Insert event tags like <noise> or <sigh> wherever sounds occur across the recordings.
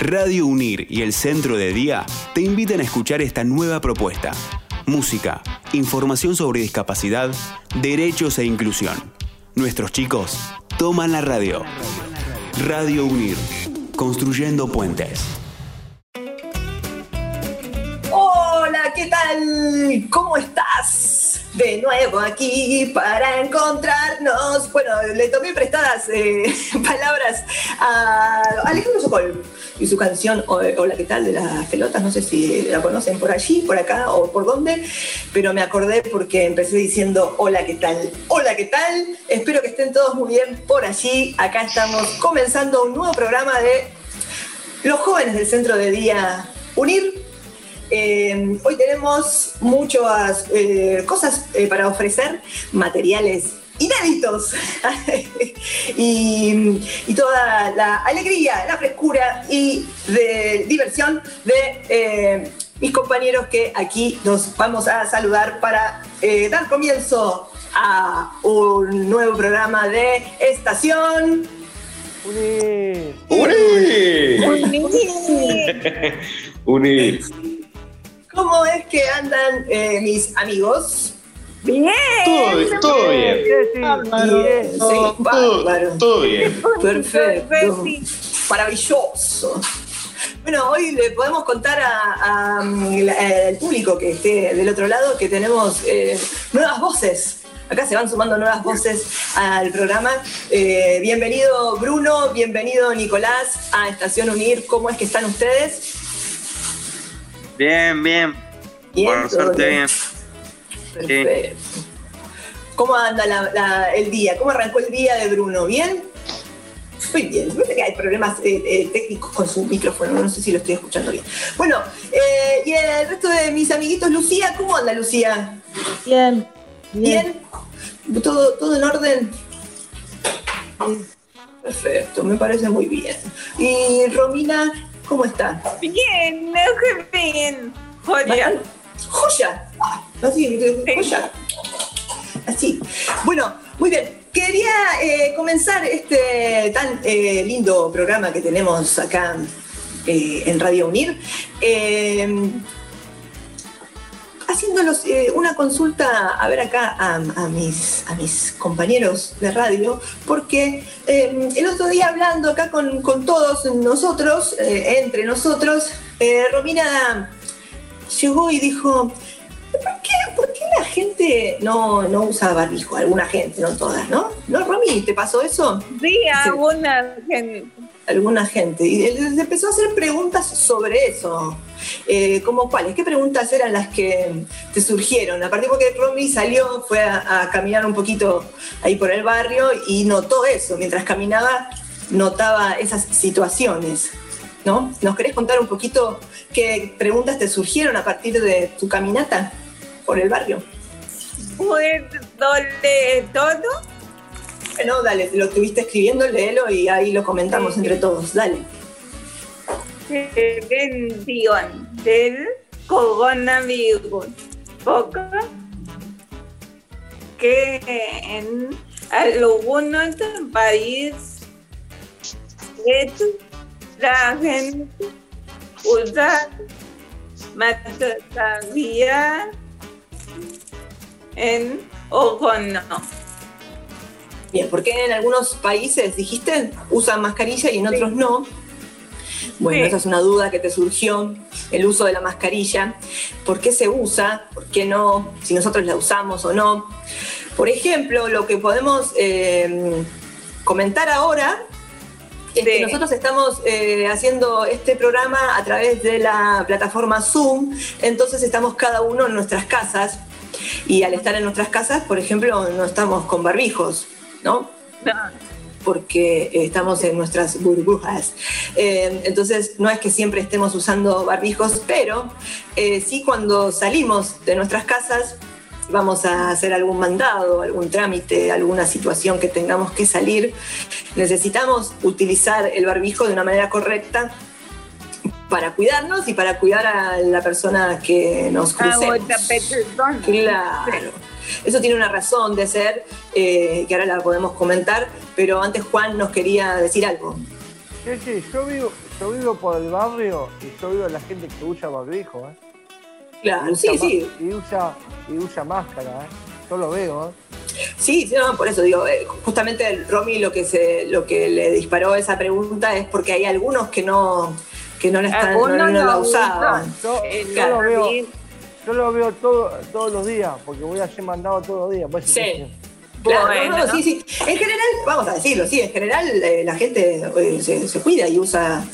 Radio Unir y el Centro de Día te invitan a escuchar esta nueva propuesta. Música, información sobre discapacidad, derechos e inclusión. Nuestros chicos toman la radio. Radio Unir, construyendo puentes. Hola, ¿qué tal? ¿Cómo estás? De nuevo aquí para encontrarnos. Bueno, le tomé prestadas eh, <laughs> palabras a Alejandro Sokol y su canción Hola, ¿qué tal? de las pelotas. No sé si la conocen por allí, por acá o por dónde, pero me acordé porque empecé diciendo Hola, ¿qué tal? Hola, ¿qué tal? Espero que estén todos muy bien por allí. Acá estamos comenzando un nuevo programa de los jóvenes del Centro de Día Unir eh, hoy tenemos muchas eh, cosas eh, para ofrecer, materiales inéditos <laughs> y, toda la alegría, la frescura y de diversión de mis compañeros que aquí nos vamos a saludar para dar comienzo a un nuevo programa de Estación. Unir. Unir. Unir. ¿Cómo es que andan eh, mis amigos? Bien. Todo, bien, todo bien. Bien, Todo, sí, todo, todo bien. Perfecto. Maravilloso. Bueno, hoy le podemos contar a- a, mm, al público que esté del otro lado que tenemos eh, nuevas voces. Acá se van sumando nuevas voces al programa. Eh, bienvenido Bruno, bienvenido Nicolás a Estación Unir. ¿Cómo es que están ustedes? Bien, bien. Bien, Por suerte bien. bien. Perfecto. ¿Cómo anda la- la- el día? ¿Cómo arrancó el día de Bruno? ¿Bien? Muy bien. Parece que hay problemas eh, eh, técnicos con su micrófono, no sé si lo estoy escuchando bien. Bueno, eh, y el resto de mis amiguitos, Lucía, ¿cómo anda Lucía? Bien. Bien. ¿Bien? ¿Todo, todo en orden? Perfecto, me parece muy bien. Y Romina, ¿cómo está? Bien, bien. Joya. ¡Joya! Ah, Así, joya. Así. Bueno, muy bien. Quería eh, comenzar este tan eh, lindo programa que tenemos acá eh, en Radio Unir. Haciéndolos eh, una consulta, a ver acá a, a mis, a mis compañeros de radio, porque eh, el otro día hablando acá con, con todos nosotros, eh, entre nosotros, eh, Romina llegó y dijo, ¿por qué, por qué la gente no, no usa barbijo? Alguna gente, no todas, ¿no? ¿No, Romy? ¿Te pasó eso? Sí, alguna gente. Alguna gente. Y él empezó a hacer preguntas sobre eso. Eh, ¿Cómo cuáles? ¿Qué preguntas eran las que te surgieron? A partir porque Romy salió, fue a, a caminar un poquito ahí por el barrio y notó eso. Mientras caminaba, notaba esas situaciones. ¿No? ¿Nos querés contar un poquito qué preguntas te surgieron a partir de tu caminata por el barrio? Fue doble todo. Bueno, dale, lo estuviste escribiendo, léelo y ahí lo comentamos entre todos. Dale. Prevención del coronavirus. Poco que en algunos países la gente usa mascarilla en ojo no. Bien, porque en algunos países, dijiste, usan mascarilla y en otros no. Bueno, Sí. esa es una duda que te surgió, el uso de la mascarilla. ¿Por qué se usa? ¿Por qué no? Si nosotros la usamos o no. Por ejemplo, lo que podemos eh, comentar ahora es que nosotros estamos eh, haciendo este programa a través de la plataforma Zoom, entonces estamos cada uno en nuestras casas y al estar en nuestras casas, por ejemplo, no estamos con barbijos, ¿no? No. Porque estamos en nuestras burbujas. Eh, entonces, no es que siempre estemos usando barbijos, pero eh, sí cuando salimos de nuestras casas, vamos a hacer algún mandado, algún trámite, alguna situación que tengamos que salir, necesitamos utilizar el barbijo de una manera correcta para cuidarnos y para cuidar a la persona que nos crucemos. Claro. Eso tiene una razón de ser, eh, que ahora la podemos comentar, pero antes Juan nos quería decir algo. Sí, sí, yo vivo, yo vivo por el barrio y yo vivo la gente que usa barbijo, ¿eh? Claro, sí, sí. Y usa, y usa máscara, ¿eh? Yo lo veo, ¿eh? Sí, sí, no, por eso digo, eh, justamente el Romy lo que se, lo que le disparó esa pregunta es porque hay algunos que no, que no la están, no, Algunos no la no usaban. Yo, lo veo. Yo lo veo todo, todos los días, porque voy a ser mandado todos los días. pues, Sí. Claro, Bueno, no, no, ¿no? sí, sí. En general, vamos a decirlo, sí, en general eh, la gente eh, se, se cuida y usa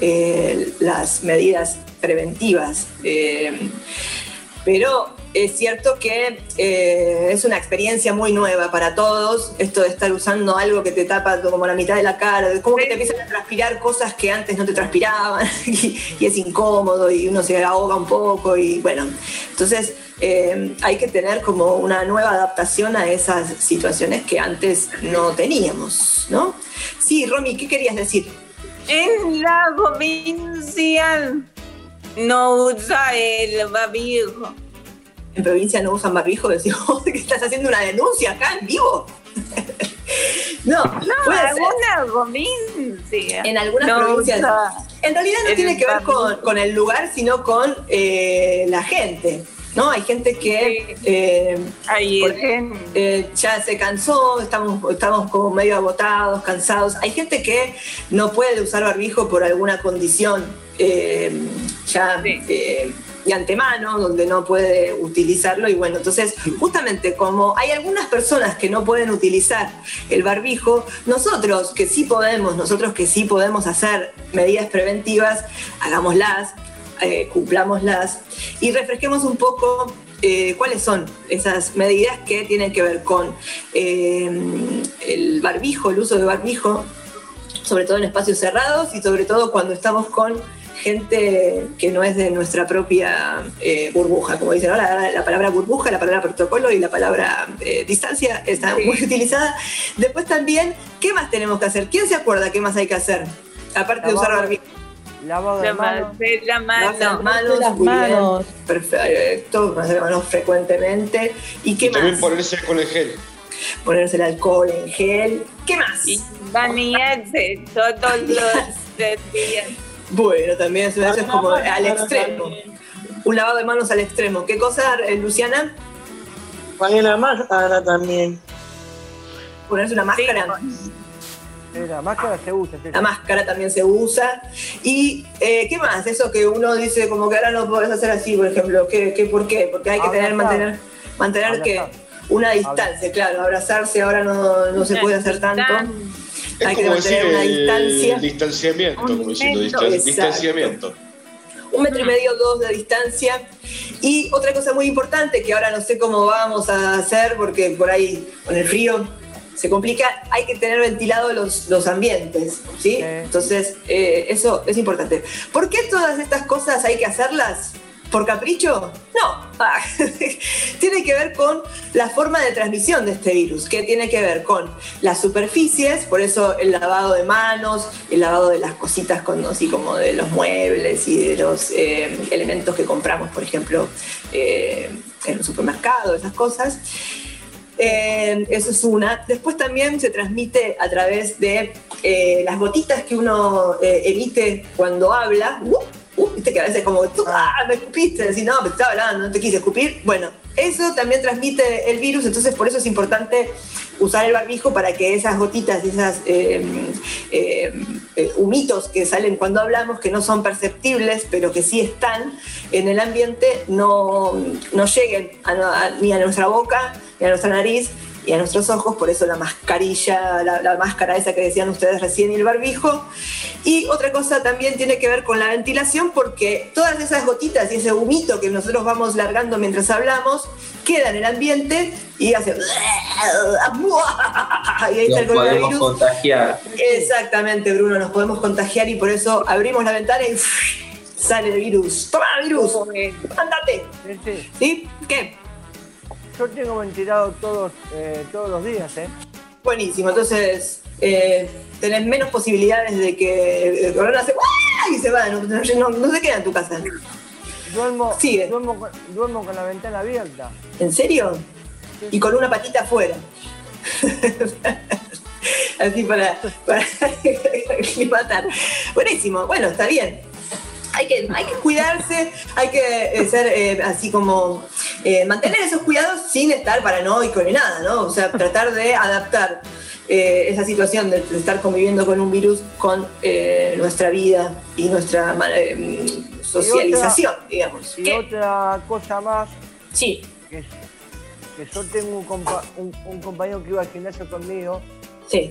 eh, las medidas preventivas. eh, pero es cierto que eh, es una experiencia muy nueva para todos, esto de estar usando algo que te tapa como la mitad de la cara, como que te empiezan a transpirar cosas que antes no te transpiraban <laughs> y, y es incómodo y uno se ahoga un poco y bueno, entonces eh, hay que tener como una nueva adaptación a esas situaciones que antes no teníamos, ¿no? Sí, Romy, ¿qué querías decir? En la provincia no usa el barbijo. En provincia no usan barbijo, decimos <laughs> que estás haciendo una denuncia acá en vivo. <laughs> no, No, puede ser. alguna provincia. En algunas no provincias. En realidad no tiene que ver con, el lugar, sino con eh, la gente. ¿No? Hay gente que eh, eh, ya se cansó, estamos, estamos como medio agotados, cansados. Hay gente que no puede usar barbijo por alguna condición ya Sí. De antemano, donde no puede utilizarlo. Y bueno, entonces, justamente como hay algunas personas que no pueden utilizar el barbijo, nosotros que sí podemos, nosotros que sí podemos hacer medidas preventivas, hagámoslas, eh, cumplámoslas y refresquemos un poco eh, cuáles son esas medidas que tienen que ver con eh, el barbijo, el uso de barbijo, sobre todo en espacios cerrados y sobre todo cuando estamos con gente que no es de nuestra propia eh, burbuja, como dicen ahora, la, la palabra burbuja, la palabra protocolo y la palabra eh, distancia está Sí. muy <laughs> utilizada. Después también, ¿qué más tenemos que hacer? ¿Quién se acuerda qué más hay que hacer? Aparte de usar barbijo. Lavado de manos. La las mano. manos, las manos. Perfecto, las manos frecuentemente. ¿Y qué Y también más? ponerse con el gel. Ponerse el alcohol en gel. ¿Qué más? Y bañarse todos los <laughs> días. Bueno, también eso, eso es como al extremo. Un lavado de manos al extremo. ¿Qué cosa, eh, Luciana? Poner la máscara también. Ponerse una máscara. Eh, la máscara se usa. sí. La máscara también se usa. ¿Y eh, qué más? Eso que uno dice como que ahora no podés hacer así, por ejemplo. ¿Qué, qué, ¿Por qué? Porque hay que tener, Abrazar. mantener, mantener que Abrazar. una distancia, claro. Abrazarse ahora no, no se puede hacer tanto. Es Hay que como decir mantener una el distancia. distanciamiento, Un como diciendo distan- distanciamiento. un metro y medio, dos de distancia. Y otra cosa muy importante, que ahora no sé cómo vamos a hacer, porque por ahí con el frío se complica, hay que tener ventilados los, los ambientes, ¿sí? Sí. Entonces, eh, eso es importante. ¿Por qué todas estas cosas hay que hacerlas? ¿Por capricho? No. Ah, <laughs> tiene que ver con la forma de transmisión de este virus, que tiene que ver con las superficies, por eso el lavado de manos, el lavado de las cositas así como de los muebles y de los eh, elementos que compramos, por ejemplo, eh, en el supermercado, esas cosas. Eh, eso es una. Después también se transmite a través de las gotitas que uno emite cuando habla. Uh, Viste que a veces como, tú, ah, me escupiste, decís, no, pero estaba hablando, no te quise escupir. Bueno, eso también transmite el virus, entonces por eso es importante usar el barbijo para que esas gotitas, esas eh, eh, eh, humitos que salen cuando hablamos, que no son perceptibles, pero que sí están en el ambiente, no, no lleguen ni a nuestra boca, ni a nuestra nariz, y a nuestros ojos, por eso la mascarilla, la, la máscara esa que decían ustedes recién y el barbijo. Y otra cosa también tiene que ver con la ventilación, porque todas esas gotitas y ese humito que nosotros vamos largando mientras hablamos, queda en el ambiente y hace... <laughs> Y ahí está el Nos podemos coronavirus. contagiar. Exactamente, Bruno, nos podemos contagiar y por eso abrimos la ventana y <laughs> sale el virus. ¡Toma, virus! ¡Andate! ¿Sí? ¿Qué? Yo tengo ventilado todos, eh, todos los días, ¿eh? Buenísimo, entonces eh, tenés menos posibilidades de que el corona se ¡Uah! y se va, no, no- no- no se queda en tu casa. Duermo, Sigue. duermo, con, duermo con la ventana abierta. ¿En serio? Y con una patita afuera. <laughs> así para, para <laughs> aclimatar. Buenísimo, bueno, está bien. Hay que, hay que cuidarse, hay que eh, ser eh, así como eh, mantener esos cuidados sin estar paranoico ni nada, ¿no? O sea, tratar de adaptar eh, esa situación de, de estar conviviendo con un virus con nuestra vida y nuestra socialización, digamos. Y ¿Qué? otra cosa más, Sí, que, que yo tengo un, compa- un- un compañero que iba al gimnasio conmigo, sí,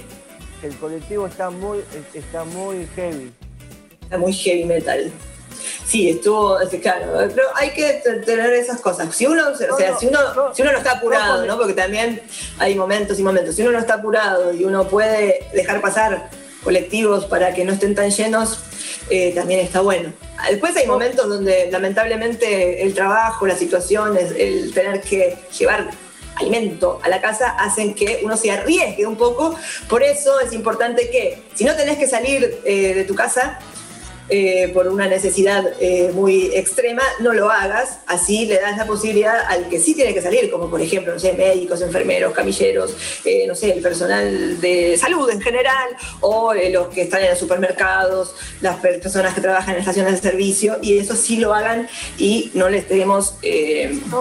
que el colectivo está muy, está muy heavy. está muy heavy metal. Sí, estuvo, es- claro, pero hay que tener esas cosas. Si uno, o sea, No, no, si uno, no, si uno no está apurado, no, ¿no? Porque también hay momentos y momentos. Si uno no está apurado y uno puede dejar pasar colectivos para que no estén tan llenos, eh, también está bueno. Después hay momentos donde lamentablemente el trabajo, las situaciones, el tener que llevar alimento a la casa hacen que uno se arriesgue un poco. Por eso es importante que si no tenés que salir eh, de tu casa, eh, por una necesidad eh, muy extrema, no lo hagas, así le das la posibilidad al que sí tiene que salir, como por ejemplo, no sé, médicos, enfermeros, camilleros, eh, no sé, el personal de salud en general, o eh, los que están en los supermercados, las per- personas que trabajan en estaciones de servicio, y eso sí lo hagan y no les estemos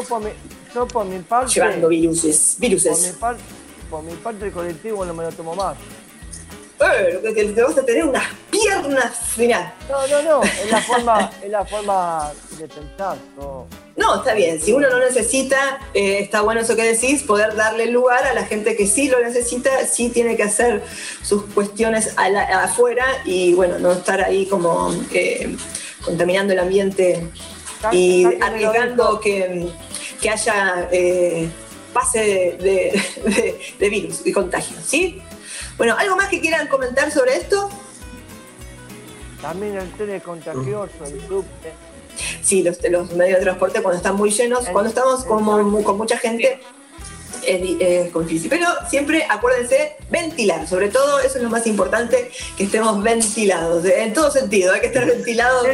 por mi, yo por mi parte, llevando viruses. por mi, viruses. par- por mi parte el colectivo no me lo tomo más. Eh, que, que vas a tener unas piernas, mirá. No, no, no, es la forma, es la forma de pensar. no. No, está bien. Si uno no necesita, eh, está bueno eso que decís, poder darle lugar a la gente que sí lo necesita, sí tiene que hacer sus cuestiones a la- afuera y bueno, no estar ahí como eh, contaminando el ambiente y arriesgando que, que haya eh, pase de, de- de virus y contagio, ¿sí? Bueno, ¿algo más que quieran comentar sobre esto? También el tren contagioso, el subte. Sí, los, los medios de transporte cuando están muy llenos, El- cuando estamos como con mucha gente, es, es difícil. Pero siempre acuérdense, ventilar. Sobre todo, eso es lo más importante, que estemos ventilados. de- En todo sentido, hay que estar ventilados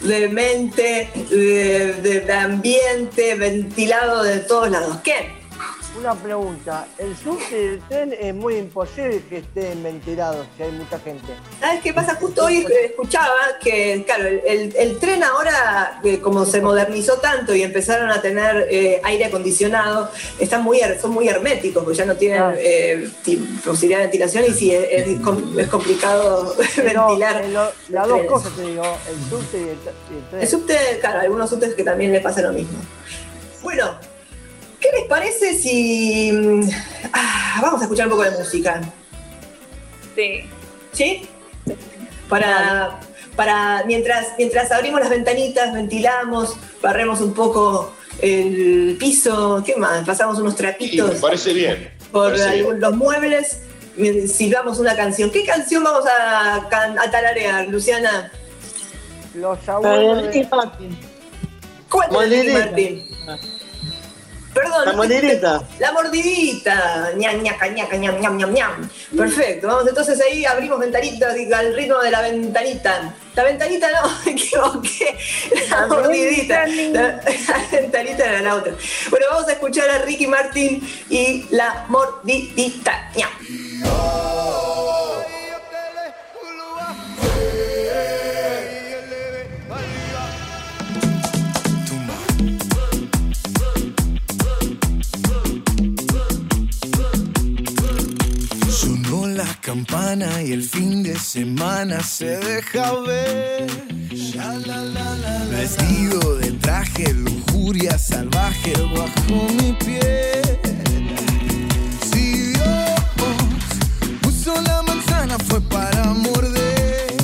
de mente, de- de ambiente, ventilado de todos lados. ¿Qué? Una pregunta, el subte y el tren es muy imposible que estén ventilados si hay mucha gente. ¿Sabes qué pasa? Justo hoy escuchaba que, claro, el, el- el tren ahora, eh, como se modernizó tanto y empezaron a tener eh, aire acondicionado, están muy, son muy herméticos, porque ya no tienen Ah. eh, posibilidad de ventilación y sí, es, es com- es complicado Pero ventilar. eh, lo- las dos cosas te digo, el subte y el, y el tren. El subte, claro, algunos subtes que también le pasa lo mismo. Bueno, ¿qué les parece si... mm, ah, vamos a escuchar un poco de música? Sí. ¿Sí? Para, para mientras, mientras abrimos las ventanitas, ventilamos, barremos un poco el piso, ¿qué más? Pasamos unos Sí, trapitos me parece bien. me por parece bien. algún- los muebles, silbamos una canción. ¿Qué canción vamos a, tararear, Luciana? Los abuelos de Martin. ¿Cuál de. Martín? Perdón. La mordidita. La mordidita. Ñam, ñaca, ñaca, ñam, ñam, ñam, ñam. Perfecto. Vamos entonces ahí abrimos ventanitas al ritmo de la ventanita. La ventanita no, <laughs> me equivoqué. La La mordidita. La, ventanita. la ventanita era la otra. Bueno, vamos a escuchar a Ricky Martin y la mordidita. Ñam. Campana y el fin de semana se deja ver. Vestido de traje, lujuria salvaje bajo mi piel. Si Dios puso la manzana fue para morder.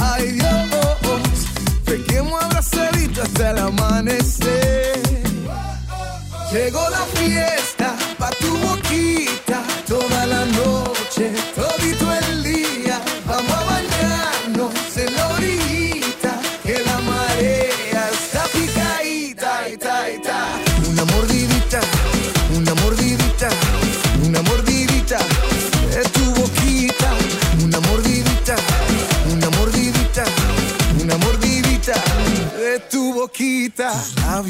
Ay Dios, pequemos abrazadito hasta el amanecer. Llegó la fiesta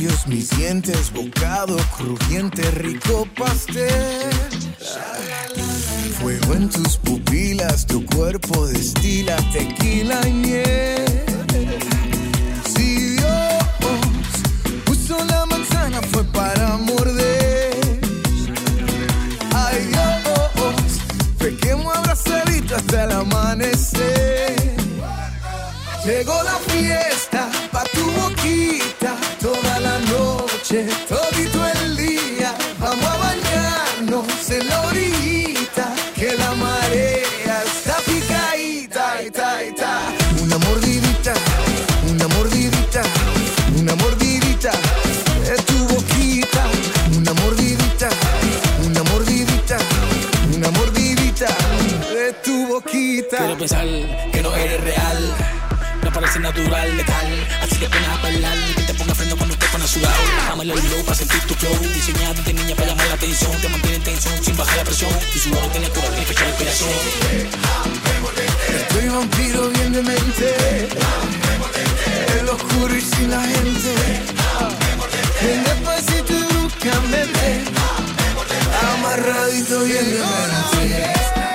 labios, mis dientes, bocado crujiente, rico pastel. Fuego en tus pupilas, tu cuerpo destila tequila y miel. Si Dios puso la manzana fue para morder. Ay Dios, pequemos abrazadito hasta el amanecer. Llegó la fiesta pa' tu boquita noche, todito el día. Vamos a bañarnos en la orillita, que la marea está picadita, ita, ita. Una mordidita, una mordidita, una mordidita de tu boquita. Una mordidita, una mordidita, una mordidita de tu boquita. Quiero pensar que no eres real. No parece natural, letal. Así que pones a bailar sudado. Bájame el para sentir tu flow. Diseñado de niña para llamar la atención. Te mantiene en tensión sin bajar la presión. Tu sudor tiene cura, tiene fecha de inspiración. Estoy vampiro bien de mente. El oscuro y sin la gente. Ven despacito y bruscamente. Amarradito bien de mente.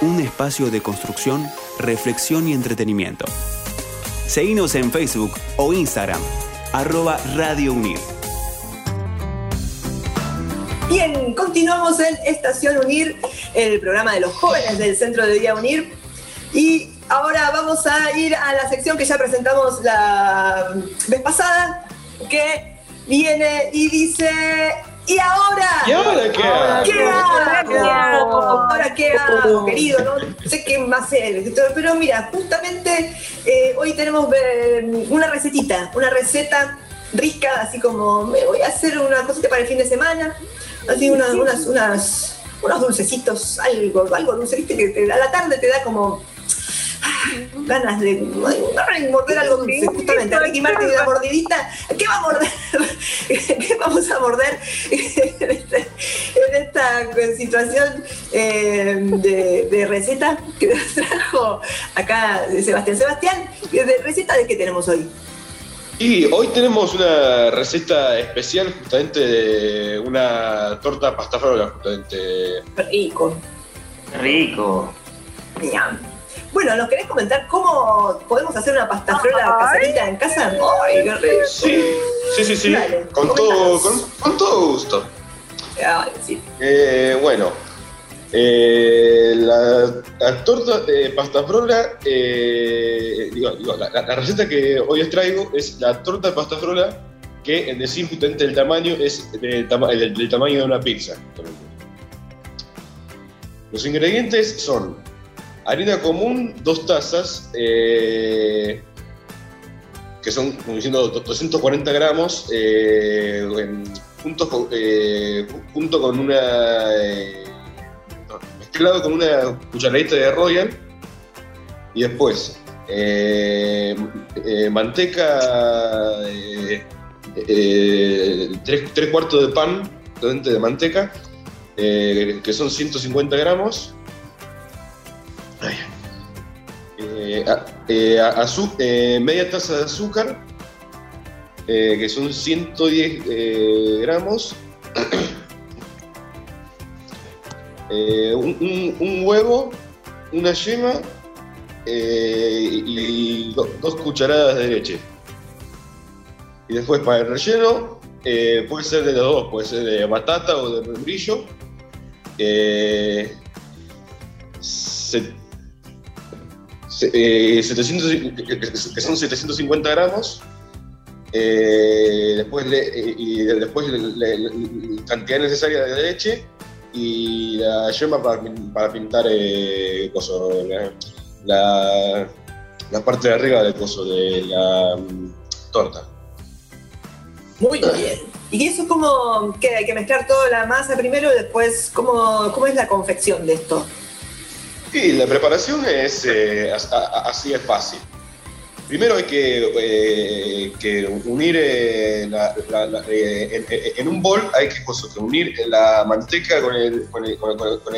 Un espacio de construcción, reflexión y entretenimiento. Seguinos en Facebook o Instagram, arroba Radio Unir. Bien, continuamos en Estación Unir, el programa de los jóvenes del Centro de Día Unir. Y ahora vamos a ir a la sección que ya presentamos la vez pasada, que viene y dice, ¿y ahora? ¿Y ahora qué hago? ¿Qué hago? ¿Qué hago? Ahora qué hago, querido, no sé qué más hacer. Pero mira, justamente eh, hoy tenemos eh, una recetita, una receta rica, así como me voy a hacer una cosita para el fin de semana, así unas, unas, unas, unos dulcecitos, algo, algo dulce, viste que te- a la tarde te da como ganas de ay, morder algo dulce, justamente. Ricky Martin una mordidita, ¿qué va a morder? <laughs> ¿Qué vamos a morder <laughs> en, en esta situación eh, de, de receta que nos trajo acá Sebastián? Sebastián, ¿de receta de qué tenemos hoy? Y hoy tenemos una receta especial justamente de una torta pastafrola, justamente. Rico. Rico. Bueno, ¿nos querés comentar cómo podemos hacer una pasta frola caserita en casa? ¡Ay, qué rico! Sí, sí, sí, sí. Dale, con, todo, con, con todo gusto. Ay, sí. Eh, bueno, eh, la, la torta de pasta frola, eh, digo, digo, la, receta que hoy os traigo es la torta de pasta frola que en decir justamente el tamaño es del, tama- del- del tamaño de una pizza. Los ingredientes son harina común, dos tazas, eh, que son, como diciendo, 240 gramos, eh, juntos con, eh, junto con una. mezclado con una cucharadita de Royal. Y después, manteca, tres, tres cuartos de pan de de manteca, que son 150 gramos. Eh, eh, media taza de azúcar, eh, que son 110 eh, gramos. <clears throat> Un, huevo, una yema y do- dos cucharadas de leche. Y después para el relleno, puede ser de los dos, puede ser de batata o de membrillo. Eh, 700, que- son 750 gramos. eh, después le, y después le- cantidad necesaria de leche y la yema para, para pintar eh, la, la, la parte de arriba del coso de la mm, torta. Muy bien. ¿Y eso cómo que hay que mezclar toda la masa primero y después cómo, cómo es la confección de esto? Y la preparación es eh, así es fácil. Primero hay que, eh, unir eh, en, un bol hay que, que unir la manteca con el,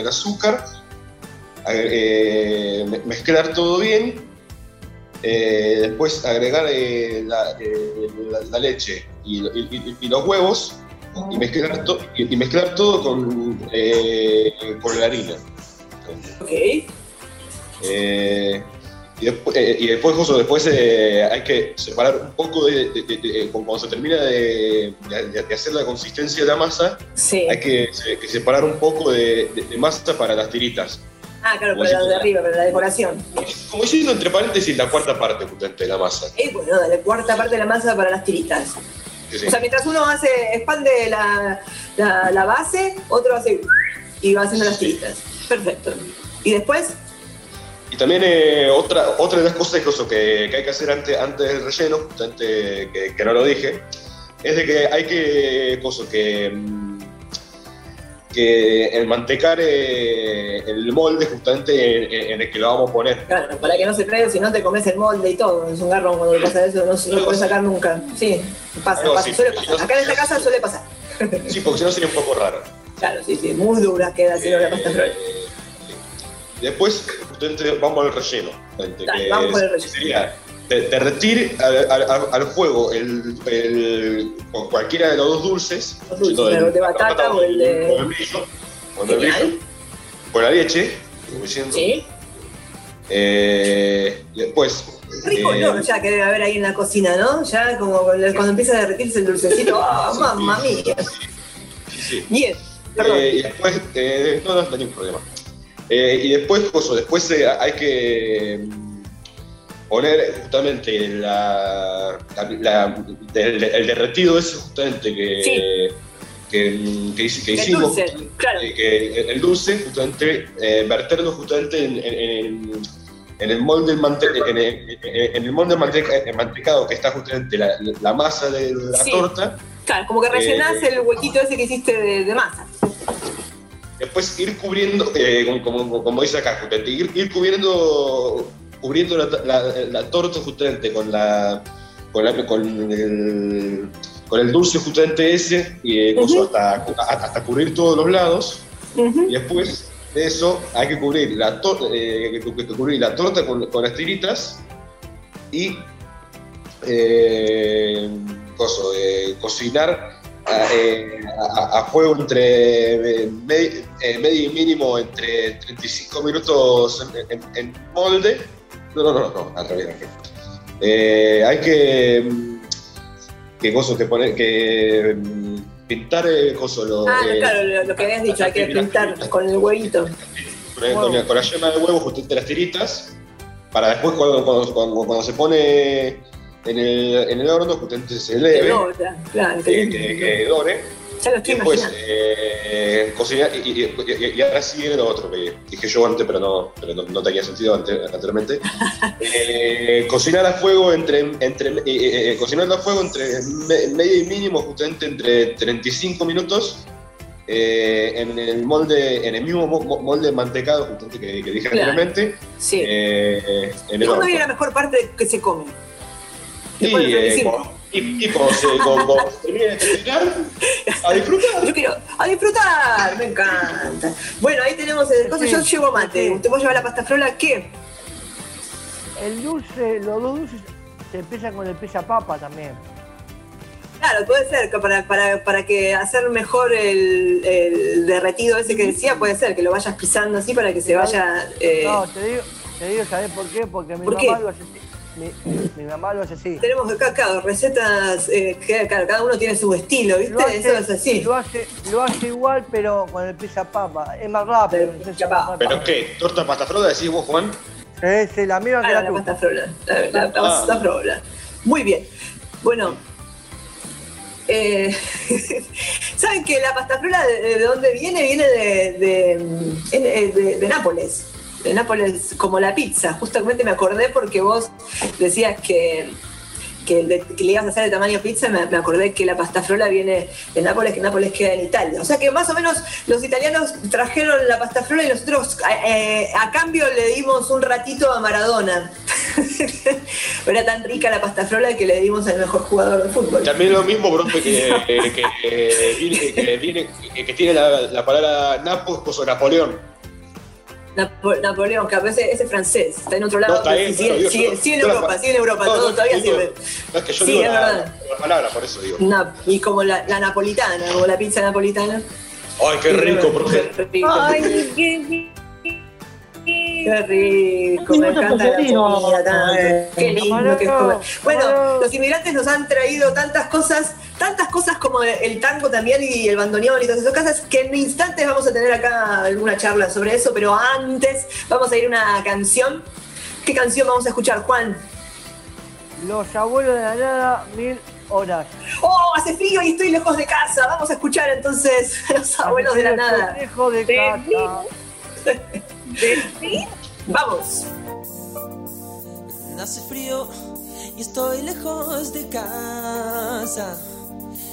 azúcar, me- mezclar todo bien, después agregar la, leche y, y- los huevos y mezclar, to- y, mezclar todo con, con la harina. Ok. Eh, y, eh, y después, justo después eh, hay que separar un poco de, de- de- de- eh, cuando se termina de, hacer la consistencia de la masa, Sí. hay que, se- que separar un poco de, masa para las tiritas. Ah, claro, Como para lo de arriba, para la decoración. Como diciendo entre paréntesis la cuarta parte de la masa. Y bueno, dale, cuarta parte de la masa para las tiritas. Sí, sí. O sea, mientras uno hace, expande la, la, la base, otro hace y va haciendo las tiritas. Perfecto. Y después, Y también eh, otra, otra de las cosas que, que, hay que hacer antes, antes del relleno, justamente que, que no lo dije, es de que hay que, cosa, que, mm, que el mantecar eh, el molde justamente en, en el que lo vamos a poner. claro, para que no se pegue, si no te comes el molde y todo. Es un garrón cuando te pasa eso, no, no lo puedes sacar nunca. Sí, pasa, Algo pasa, suele pasar. Acá en esta casa suele pasar. Sí, porque si no sería un poco raro. Claro, sí, sí, muy dura queda haciendo la pasta. Después, vamos al relleno. justamente, Dale, que vamos con el es- relleno. Sería de- derretir al, al- al- al fuego el, el- o cualquiera de los dos dulces, Los dulces, siendo el de batata o el de- o el brillo, o el brillo, con la leche, como diciendo. Sí. Eh, después. Rico, eh, ¿no? Ya que debe haber ahí en la cocina, ¿no? Ya como cuando empieza a derretirse el dulcecito, <laughs> ¡ah, mamma mía! sí, sí. Bien, perdón. Eh, y después, eh, no, no, no hay ningún problema. Eh, y después, coso, después eh, hay que mm, poner justamente la, la- la- el, el derretido ese justamente que, Sí. que, mm, que hice- que el hicimos, dulce, claro. eh, que el, dulce justamente eh, verterlo justamente en, en- en- en el molde en, el- en el molde manteca- eh, mantecado que está justamente la, la masa de la Sí. torta Claro, como que rellenás Eh, el huequito ese que hiciste de, de masa. Después ir cubriendo, eh, como, como- dice acá, justamente, ir, ir cubriendo, cubriendo la, la- la torta justamente con la, con, la- con el, con el dulce justamente ese, y Ujú. hasta, hasta cubrir todos los lados. Y después de eso hay que cubrir la, tor- eh, que- cubrir la torta con, con las tiritas y eh, coso, eh, cocinar eh, a- a fuego entre eh, eh, medio y mínimo entre 35 minutos en, en- en molde. No, no, no, no, al revés. Eh, hay que mm, que coso que poner que mm, pintar el coso lo, Ah, eh, claro, lo, lo que habías dicho, hay que pintar con el huevito. con, con la- con la yema de huevo justamente las tiritas, para después cuando, cuando, cuando- cuando se pone en el, en el horno justamente se eleve, claro, que, que, que- que dore, ya lo y estoy después imaginando. eh, cocinar, y, y- y- y ahora sigue lo otro que dije yo antes, pero no, pero no, no tenía sentido ante- anteriormente. <laughs> Eh, cocinar a fuego entre, entre eh, eh, eh, cocinar a fuego entre me- medio y mínimo justamente entre 35 minutos eh, en el molde, en el mismo mo- mo- molde mantecado justamente que, que dije Claro. anteriormente, Sí. eh, en ¿Y el la mejor parte que se come? De eh, 35. cuando- y, se termine de cocinar, a disfrutar. Yo quiero a disfrutar, me encanta. Bueno, ahí tenemos el coso. Yo Sí. llevo mate. Sí. ¿Usted vos lleva la pasta frola? ¿Qué? El dulce, los dos dulces se empiezan con el pizza papa también. Claro, puede ser que para, para, para que hacer mejor el, el derretido ese que decía, puede ser que lo vayas pisando así para que se vaya. eh, No, te digo, te digo, ¿sabés por qué? Porque mi ¿Por mamá qué? lo hace así. Mi, mi mamá lo hace así. Tenemos acá, claro, recetas, eh, que claro, cada uno tiene su estilo, ¿viste? Lo hace, Eso es así. Lo hace, lo hace igual, pero con el pizza papa. Es más rápido. Pero no sé si pizza es más. ¿Pero qué? ¿Torta pasta frola decís vos, Juan? Es la misma que Ah, la la tuya. pasta frola. La, la Ah. pasta frola. Muy bien. Bueno. eh, <laughs> ¿Saben que la pasta frola de, de dónde viene? Viene de, de, de- de- de Nápoles. De Nápoles, como la pizza. Justamente me acordé porque vos decías que, que, que le ibas a hacer de tamaño pizza. Me, acordé que la pasta frola viene de Nápoles, que Nápoles queda en Italia. O sea que más o menos los italianos trajeron la pasta frola y nosotros eh, eh, a cambio le dimos un ratito a Maradona. <laughs> Era tan rica la pasta frola que le dimos al mejor jugador de fútbol. También lo mismo, profe, que, que, que, tiene la, la palabra Napo, pues, o Napoleón. Napo- Napoleón, que a veces ese es francés, está en otro lado. No, está bien, sigue, pero digo, sigue- yo- sigue en Europa, sigue en Europa, No, todo no, todavía digo- sirve. No, es que yo Sí, digo es la, verdad. la palabra, por eso digo. Y como la, la napolitana, como la pizza napolitana. Ay, qué rico, profe. Qué rico. Ay, qué <laughs> Qué rico, me encanta la comida tanto. Qué lindo que es comer. Bueno, los inmigrantes nos han traído tantas cosas, tantas cosas como el tango también y el bandoneón y todas esas cosas, que en instantes vamos a tener acá alguna charla sobre eso, pero antes vamos a ir a una canción. ¿Qué canción vamos a escuchar, Juan? Los abuelos de la nada, mil horas. Oh, hace frío y estoy lejos de casa. Vamos a escuchar entonces <laughs> los abuelos de la nada. Lejos de De casa. <laughs> Vamos. Hace frío y estoy lejos de casa.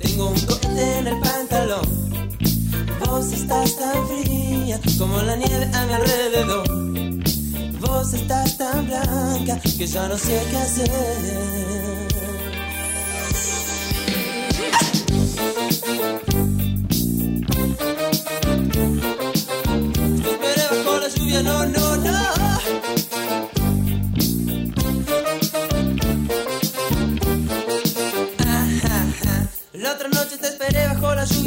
tengo un cohete en el pantalón. Vos estás tan fría como la nieve a mi alrededor. Vos estás tan blanca que ya no sé qué hacer. No, no.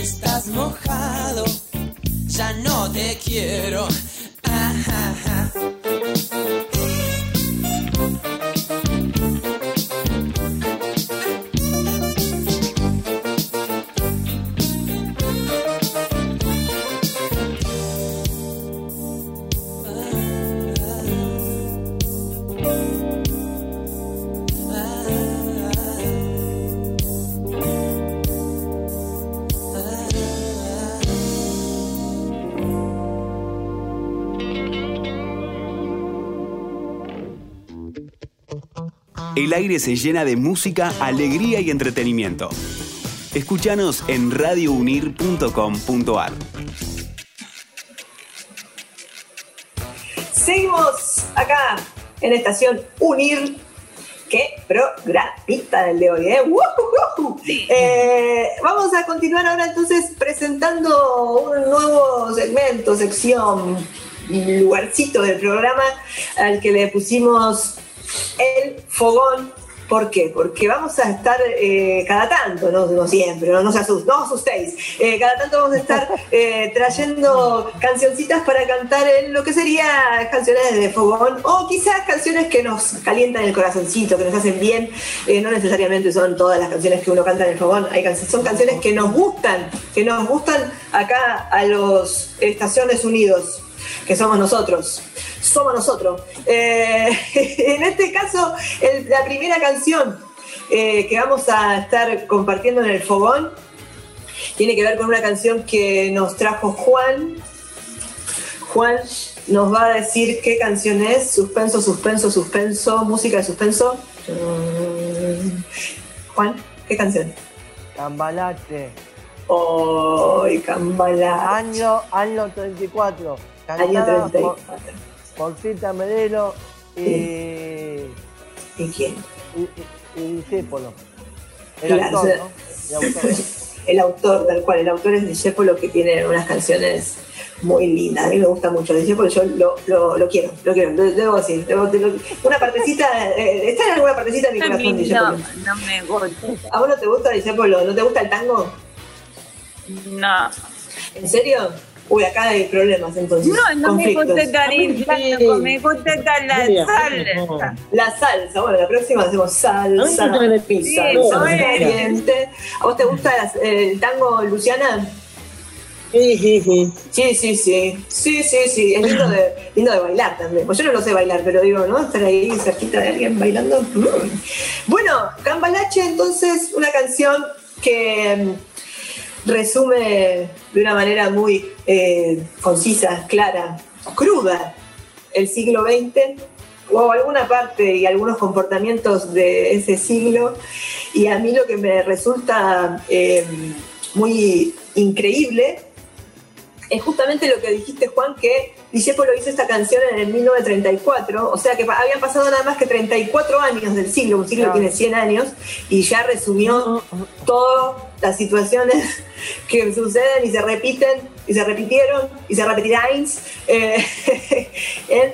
estás mojado, ya no te quiero. Ajá. El aire se llena de música, alegría y entretenimiento. Escúchanos en radiounir.com.ar. Seguimos acá en Estación Unir. Qué programita del de hoy, ¿eh? Eh, Vamos a continuar ahora entonces presentando un nuevo segmento, sección, lugarcito del programa al que le pusimos fogón ¿Por qué? Porque vamos a estar eh, cada tanto, no, no siempre, no, no, se asus- no os asustéis, eh, cada tanto vamos a estar <laughs> eh, trayendo cancioncitas para cantar en lo que sería canciones de fogón o quizás canciones que nos calientan el corazoncito, que nos hacen bien. No necesariamente son todas las canciones que uno canta en el fogón, hay can- son canciones que nos gustan, que nos gustan acá a los Estaciones Unidos, que somos nosotros. Somos nosotros. Eh, <laughs> en este caso, el- la primera canción eh, que vamos a estar compartiendo en el fogón tiene que ver con una canción que nos trajo Juan. Juan nos va a decir qué canción es. Suspenso, suspenso, suspenso, música de suspenso. Juan, ¿qué canción? Cambalache. ¡Ay, Cambalache! Año, año 34. Año Cantada 34. Por, por Cita Medelo y. ¿Y quién? Y, y, y Discépolo. El Claro, autor, o sea, ¿no? El autor. <laughs> El autor, tal cual, el autor es Discepolo que tiene unas canciones muy lindas. A mí me gusta mucho Discepolo, yo lo, lo, lo quiero, lo quiero, lo, debo decir. debo- una partecita, eh, está en alguna partecita de mi corazón no, no me gusta. ¿A vos no te gusta Discepolo? ¿No te gusta el tango? No. ¿En serio? Uy, acá hay problemas entonces. No, no me conflictos. gusta estar el tango, me gusta la Mira, salsa. La salsa, bueno, la próxima hacemos salsa, mí me gusta salsa tango. caliente. ¿A vos te gusta las- el tango, Luciana? Sí, sí, sí. Sí, sí, sí. Sí, sí, sí. Es lindo de, lindo de bailar también. Pues yo no lo sé bailar, pero digo, ¿no? Estar ahí cerquita de alguien bailando. Mm. Bueno, Cambalache, entonces, una canción que resume de una manera muy eh, concisa, clara, cruda, el siglo XX o alguna parte y algunos comportamientos de ese siglo. Y a mí lo que me resulta eh, muy increíble es justamente lo que dijiste, Juan, que Discepolo hizo esta canción en el 1934, o sea que habían pasado nada más que 34 años del siglo, un siglo que tiene 100 años, y ya resumió todas las situaciones <laughs> que suceden y se repiten, y se repitieron, y se repetirán eh, <laughs> en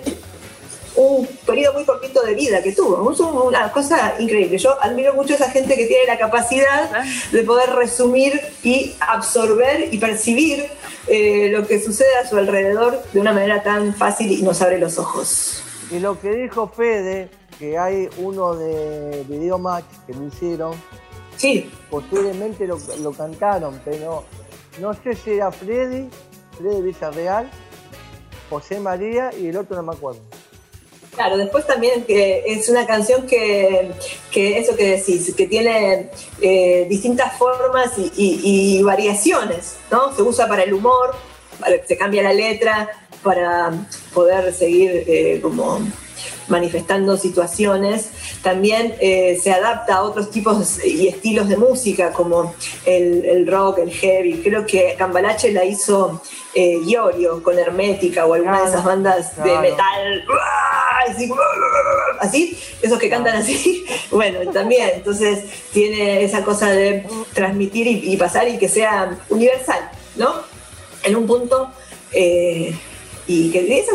un periodo muy cortito de vida que tuvo. Es una cosa increíble. Yo admiro mucho a esa gente que tiene la capacidad de poder resumir y absorber y percibir eh, lo que sucede a su alrededor de una manera tan fácil y nos abre los ojos. Y lo que dijo Fede, que hay uno de Video Match que lo hicieron, Sí, posiblemente lo, lo cantaron, pero no sé si era Freddy, Freddy Villarreal, José María y el otro no me acuerdo. Claro, después también que es una canción que, que eso que decís, que tiene eh, distintas formas y variaciones, ¿no? Se usa para el humor, para- se cambia la letra para poder seguir eh, como manifestando situaciones. También eh, se adapta a otros tipos y estilos de música, como el, el rock, el heavy. Creo que Cambalache la hizo eh, Iorio con Hermética o alguna de esas bandas de metal. Así, así, esos que cantan así. <laughs> Bueno, también, entonces tiene esa cosa de transmitir y, y pasar y que sea universal, ¿no? En un punto. eh, y que esa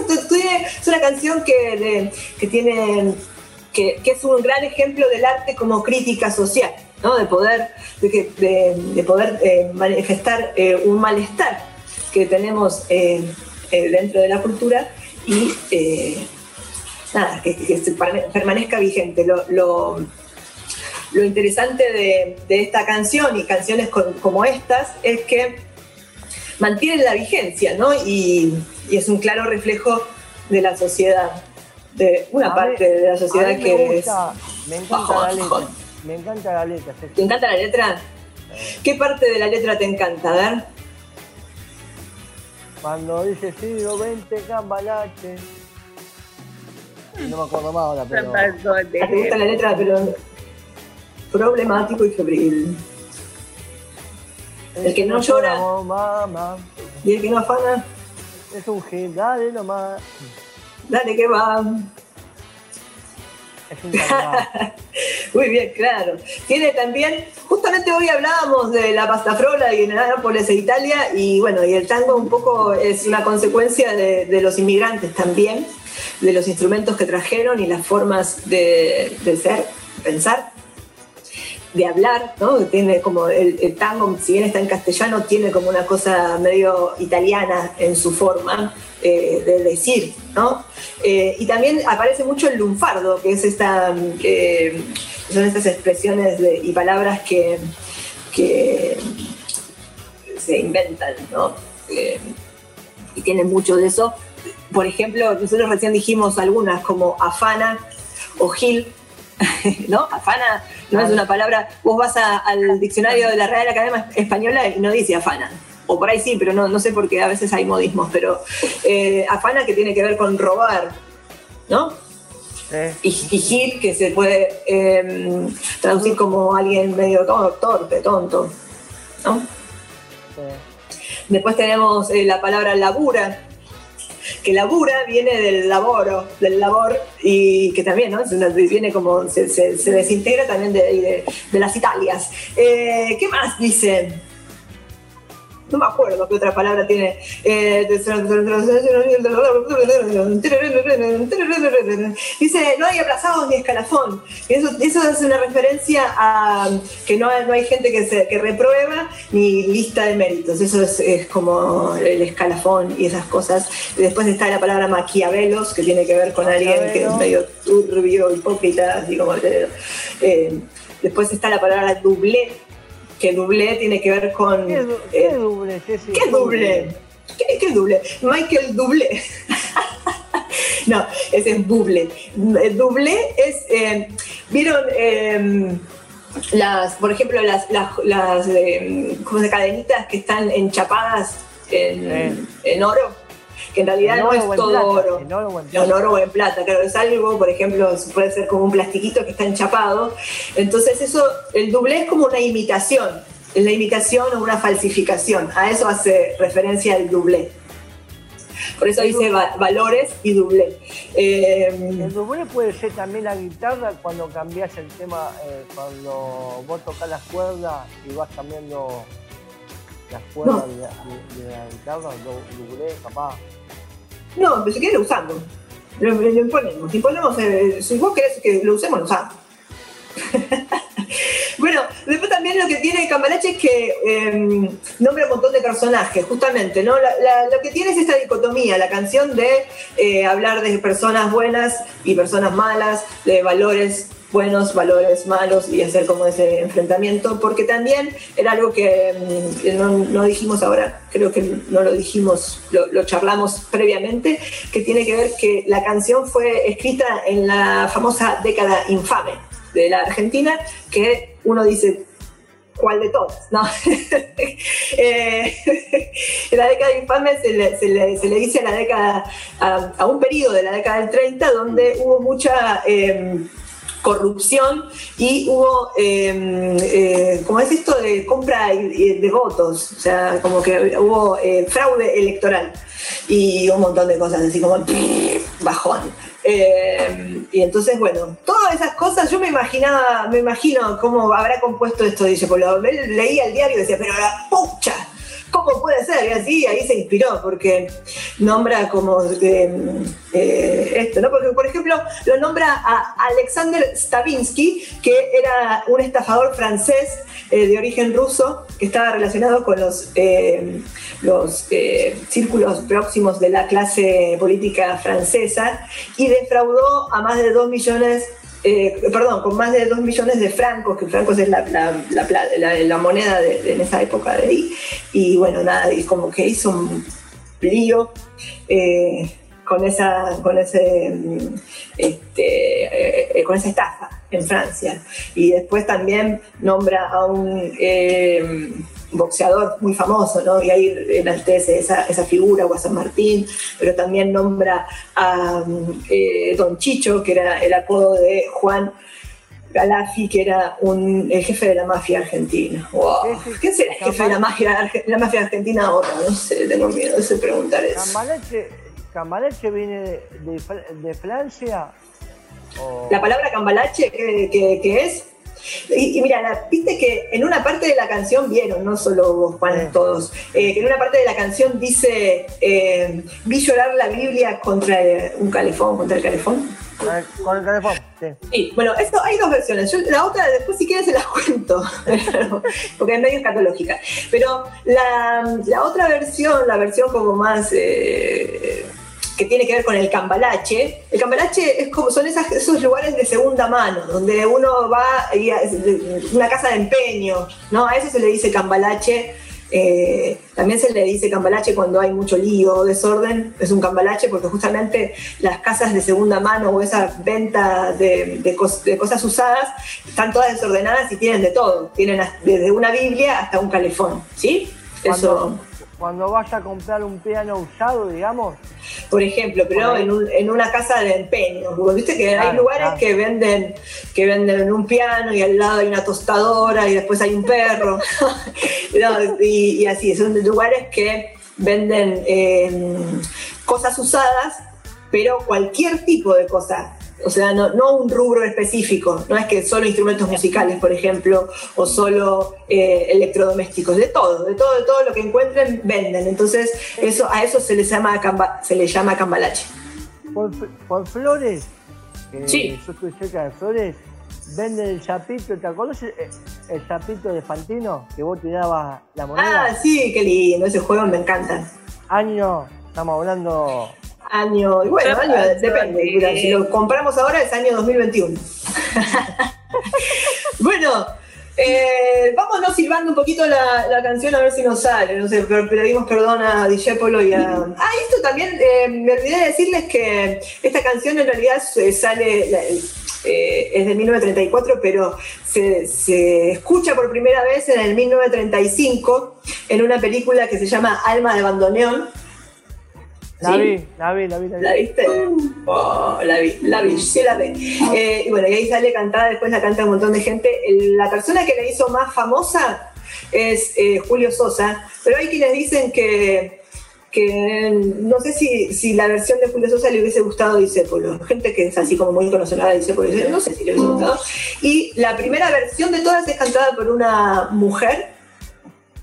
es una canción que, que tiene que, es un gran ejemplo del arte como crítica social, ¿no? de poder, de, de- de poder eh, manifestar eh, un malestar que tenemos eh, dentro de la cultura y nada, que, permanezca vigente. Lo, lo- interesante de, de esta canción y canciones como estas es que mantienen la vigencia, ¿no? Y, y es un claro reflejo de la sociedad, de una A parte de la sociedad me que gusta, me encanta Bajón, la letra. bajón. Me encanta la letra. <laughs> es... ¿Te encanta la letra? ¿Qué parte de la letra te encanta? A ver. Cuando dice siglo XX, Cambalache. No me acuerdo más ahora, pero. ¿Te gusta la letra, pero problemático y febril? El que no llora mamá, y el que no afana, es un gil, dale nomás. dale que va. Es un carnaval. <laughs> Muy bien, claro. Tiene también, justamente hoy hablábamos de la pasta frola y de Nápoles e Italia, y bueno, y el tango un poco es una consecuencia de, de los inmigrantes también, de los instrumentos que trajeron y las formas de, de ser, pensar. De hablar, ¿no? Tiene como el, el tango, si bien está en castellano, tiene como una cosa medio italiana en su forma eh, de decir, ¿no? Eh, y también aparece mucho el lunfardo, que es esta, eh, son estas expresiones y palabras que, que se inventan, ¿no? Y tiene mucho de eso. Por ejemplo, nosotros recién dijimos algunas como afana o gil, <laughs> ¿no? Afana no es una palabra, vos vas a- al diccionario de la Real Academia Española y no dice afana. O por ahí sí, pero no, no sé por qué a veces hay modismos, pero eh, afana que tiene que ver con robar, ¿no? Y, y gil que se puede eh, traducir como alguien medio to- torpe, tonto, ¿no? Después tenemos eh, la palabra labura, que labura viene del laboro, del labor, y que también, ¿no? Una- viene como, se, se- se desintegra también de las Italias. Eh, ¿Qué más dicen? No me acuerdo qué otra palabra tiene. Eh, dice, no hay abrazados ni escalafón. Y Eso, eso es una referencia a que no hay, no hay gente que, se, que reprueba ni lista de méritos. Eso es, es como el escalafón y esas cosas. Después está la palabra maquiavelos, que tiene que ver con alguien que es medio turbio, hipócrita, así como... eh, después está la palabra dublé, que dublé tiene que ver con... ¿Qué, du- eh, qué doble, Ceci? ¿Qué doble? ¿Qué, qué doble? Michael Dublé. <laughs> no, ese es Buble. Dublé es, eh, ¿vieron? eh, las, por ejemplo, las, las, las ¿cómo se llama? cadenitas que están enchapadas en, en oro, que en realidad no es todo oro. en oro o en No, plata. en oro o en plata, claro, es algo, por ejemplo, puede ser como un plastiquito que está enchapado. Entonces eso, el doblé es como una imitación, es la imitación o una falsificación. A eso hace referencia el doblé. Por eso dice va- valores y doblé. Eh, El doble puede ser también la guitarra cuando cambias el tema, eh, cuando vos tocas las cuerdas y vas cambiando las cuerdas de, de- de la guitarra, do- doble, capaz. no, pero si quieres lo usamos. Lo, lo imponemos. Imponemos, eh, si vos querés que lo usemos, lo usamos. <laughs> Bueno, después también lo que tiene Cambalache es que eh, nombra un montón de personajes, justamente, ¿no? La- la- lo que tiene es esta dicotomía, la canción de eh, hablar de personas buenas y personas malas, de valores buenos, valores malos y hacer como ese enfrentamiento, porque también era algo que mm, no, no dijimos ahora, creo que no lo dijimos, lo, lo charlamos previamente, que tiene que ver que la canción fue escrita en la famosa década infame de la Argentina, que uno dice, ¿cuál de todas? ¿No? <laughs> Eh, la década infame se le, se le- se le dice a la década, a, a un periodo de la década del 30 donde hubo mucha eh, corrupción y hubo, eh, eh, ¿cómo es esto de compra de votos? O sea, como que hubo eh, fraude electoral y un montón de cosas así como <laughs> bajón. Eh, y entonces, bueno, todas esas cosas, yo me imaginaba, me imagino cómo habrá compuesto esto, dice, pues lo leía el diario y decía, pero la pucha, ¿cómo puede ser? Y así, ahí se inspiró, porque nombra como eh, eh, esto, ¿no? Porque, por ejemplo, lo nombra a Alexander Stavinsky, que era un estafador francés eh, de origen ruso, que estaba relacionado con los, eh, los eh, círculos próximos de la clase política francesa, y defraudó a más de dos millones eh, perdón, con más de 2 millones de francos, que francos es la, la, la moneda de, en esa época de ahí. Y bueno, nada, y como que hizo un lío eh, con, esa, con, ese, mm, este, eh, eh, con esa estafa en Francia. Y después también nombra a un boxeador muy famoso, ¿no? Y ahí enaltece esa, esa figura, o a San Martín, pero también nombra a mm, eh, Don Chicho, que era el apodo de Juan Galafi, que era un, el jefe de la mafia argentina. Wow. ¿Quién será el jefe de la mafia, la mafia argentina ahora? No sé, tengo miedo de preguntar eso. Cambalache, Cambalache viene de, de Fr- de Francia. o- La palabra cambalache, ¿qué, qué- qué es? Y, y mira, viste que en una parte de la canción vieron, no solo vos, Juan, todos, eh, que en una parte de la canción dice, eh, vi llorar la Biblia contra eh, un calefón, contra el calefón. Con el, con el calefón, sí. Sí, bueno, esto hay dos versiones. Yo, la otra, después si quieres se las <laughs> cuento, porque es medio escatológica. Pero la, la otra versión, la versión como más eh, que tiene que ver con el cambalache, el cambalache es como son esas, esos lugares de segunda mano, donde uno va y una casa de empeño, ¿no? A eso se le dice cambalache. Eh, también se le dice cambalache cuando hay mucho lío o desorden, es un cambalache porque justamente las casas de segunda mano o esas ventas de, de cos- de cosas usadas están todas desordenadas y tienen de todo, tienen desde una Biblia hasta un calefón, ¿sí? Eso, Cuando, vas a comprar un piano usado, digamos, por ejemplo, pero en, un- en una casa de empeño, porque viste que hay Claro, lugares claro. que venden que venden un piano y al lado hay una tostadora y después hay un perro, <laughs> No, y, y así, son lugares que venden eh, cosas usadas, pero cualquier tipo de cosa. O sea, no, no un rubro específico, no es que solo instrumentos musicales, por ejemplo, o solo eh, electrodomésticos, de todo, de todo, de todo lo que encuentren venden. Entonces, eso, a eso se le llama, camba- se le llama cambalache. por, por Flores, que Sí. yo estoy cerca de Flores, venden el chapito, ¿te acordás el, el chapito de Fantino? Que vos te dabas la moneda. Ah, sí, qué lindo, ese juego me encanta. Año, estamos hablando Año, y bueno, año depende, mira, si lo compramos ahora es año 2021. <laughs> bueno, eh, vámonos silbando un poquito la, la canción a ver si nos sale. No sé, pero pedimos perdón a Dijépolo y a. Ah, esto también, eh, me olvidé de decirles que esta canción en realidad eh, sale. eh, es de 1934, pero se, se escucha por primera vez en el 1935 en una película que se llama Alma de Bandoneón. La ¿Sí? vi, la vi, la vi, la vi. ¿La viste? Oh, la vi, la vi, sí la vi. Eh, y bueno, y ahí sale cantada, después la canta un montón de gente. La persona que la hizo más famosa es eh, Julio Sosa, pero hay quienes dicen que, que no sé si, si la versión de Julio Sosa le hubiese gustado a Discépolo. Gente que es así como muy conocida de Discépolo, dice, no sé si le hubiese gustado. Y la primera versión de todas es cantada por una mujer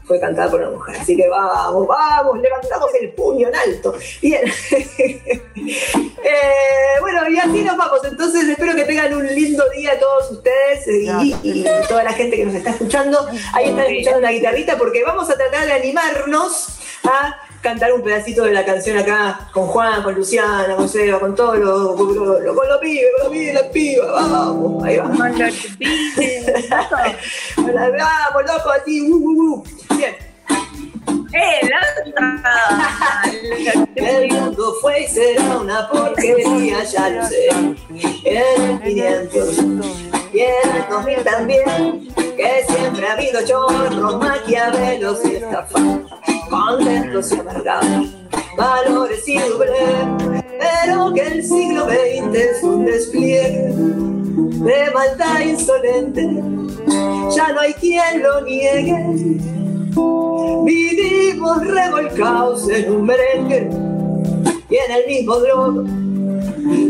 fue cantada por una mujer. Así que vamos, vamos, levantamos el puño en alto. Bien. <laughs> Eh, bueno, y así nos vamos. Entonces espero que tengan un lindo día todos ustedes y, y toda la gente que nos está escuchando. Ahí están escuchando una guitarrita porque vamos a tratar de animarnos a cantar un pedacito de la canción acá con Juan, con Luciana, con Seba, con todos los, con los, con los pibes, con los pibes, las pibas, vamos, ahí va. <laughs> Vamos, loco, así, uh, uh, uh. ¡Eh, El mundo fue y será una porquería, ya lo sé. En el 500 y en el 2000 también, que siempre ha habido chorros, maquiavelos y estafas, contentos y amargados, valores y doble, pero que el siglo XX es un despliegue de maldad insolente, ya no hay quien lo niegue. Vivimos revolcados en un merengue y en el mismo drogo,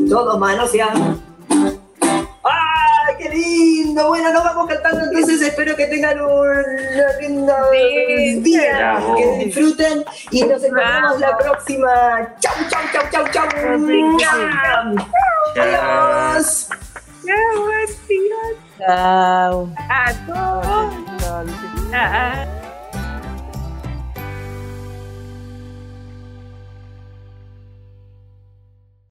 todo manoseado. ¡Ay, qué lindo! Bueno, nos vamos cantando entonces. Espero que tengan un lindo día, Bravo. que disfruten y nos encontramos la próxima. ¡Chau, chau, chau, chau, chau! ¡Adiós! Chao. A todos. Chao. Ah.